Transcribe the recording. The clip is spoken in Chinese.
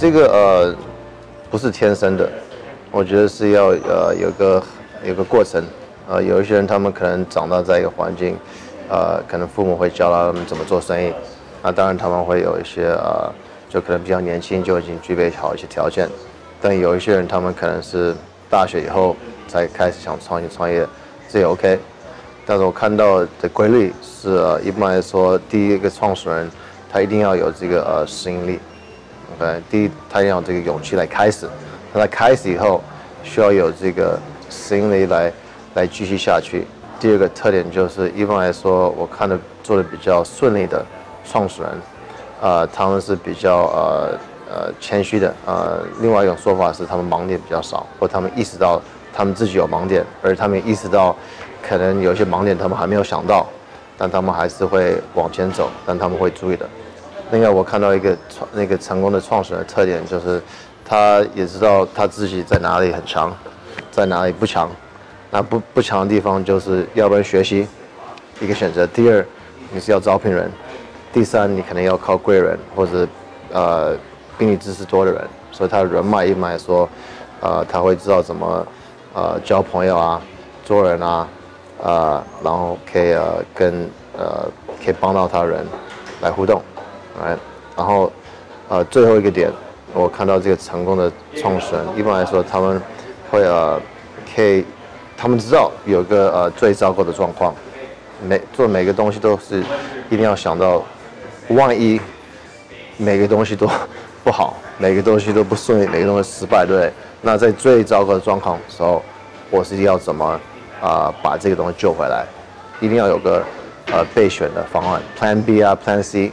这个呃不是天生的，我觉得是要呃有个有个过程。呃，有一些人他们可能长大在一个环境，呃，可能父母会教他们怎么做生意。那当然他们会有一些呃，就可能比较年轻就已经具备好一些条件。但有一些人他们可能是大学以后才开始想创业创业，这也 OK。但是我看到的规律是，呃，一般来说，第一个创始人他一定要有这个呃适应力。对，第一他要有这个勇气来开始。他在开始以后需要有这个行为来。来继续下去。第二个特点就是，一般来说，我看的做的比较顺利的创始人，呃，他们是比较呃呃谦虚的。呃，另外一种说法是，他们盲点比较少，或他们意识到他们自己有盲点，而他们意识到可能有些盲点他们还没有想到，但他们还是会往前走，但他们会注意的。另外，我看到一个创那个成功的创始人特点就是，他也知道他自己在哪里很强，在哪里不强。那不不强的地方，就是要不然学习一个选择。第二，你是要招聘人；第三，你可能要靠贵人或者呃比你知识多的人。所以他人脉一脉说，呃，他会知道怎么呃交朋友啊、做人啊，呃，然后可以呃跟呃可以帮到他人来互动，来，然后呃最后一个点，我看到这个成功的创始人，一般来说他们会呃可以。他们知道有个呃最糟糕的状况，每做每个东西都是一定要想到，万一每个东西都不好，每个东西都不顺利，每个东西失败，对不对？那在最糟糕的状况时候，我是要怎么啊把这个东西救回来？一定要有个呃备选的方案，Plan B 啊，Plan C。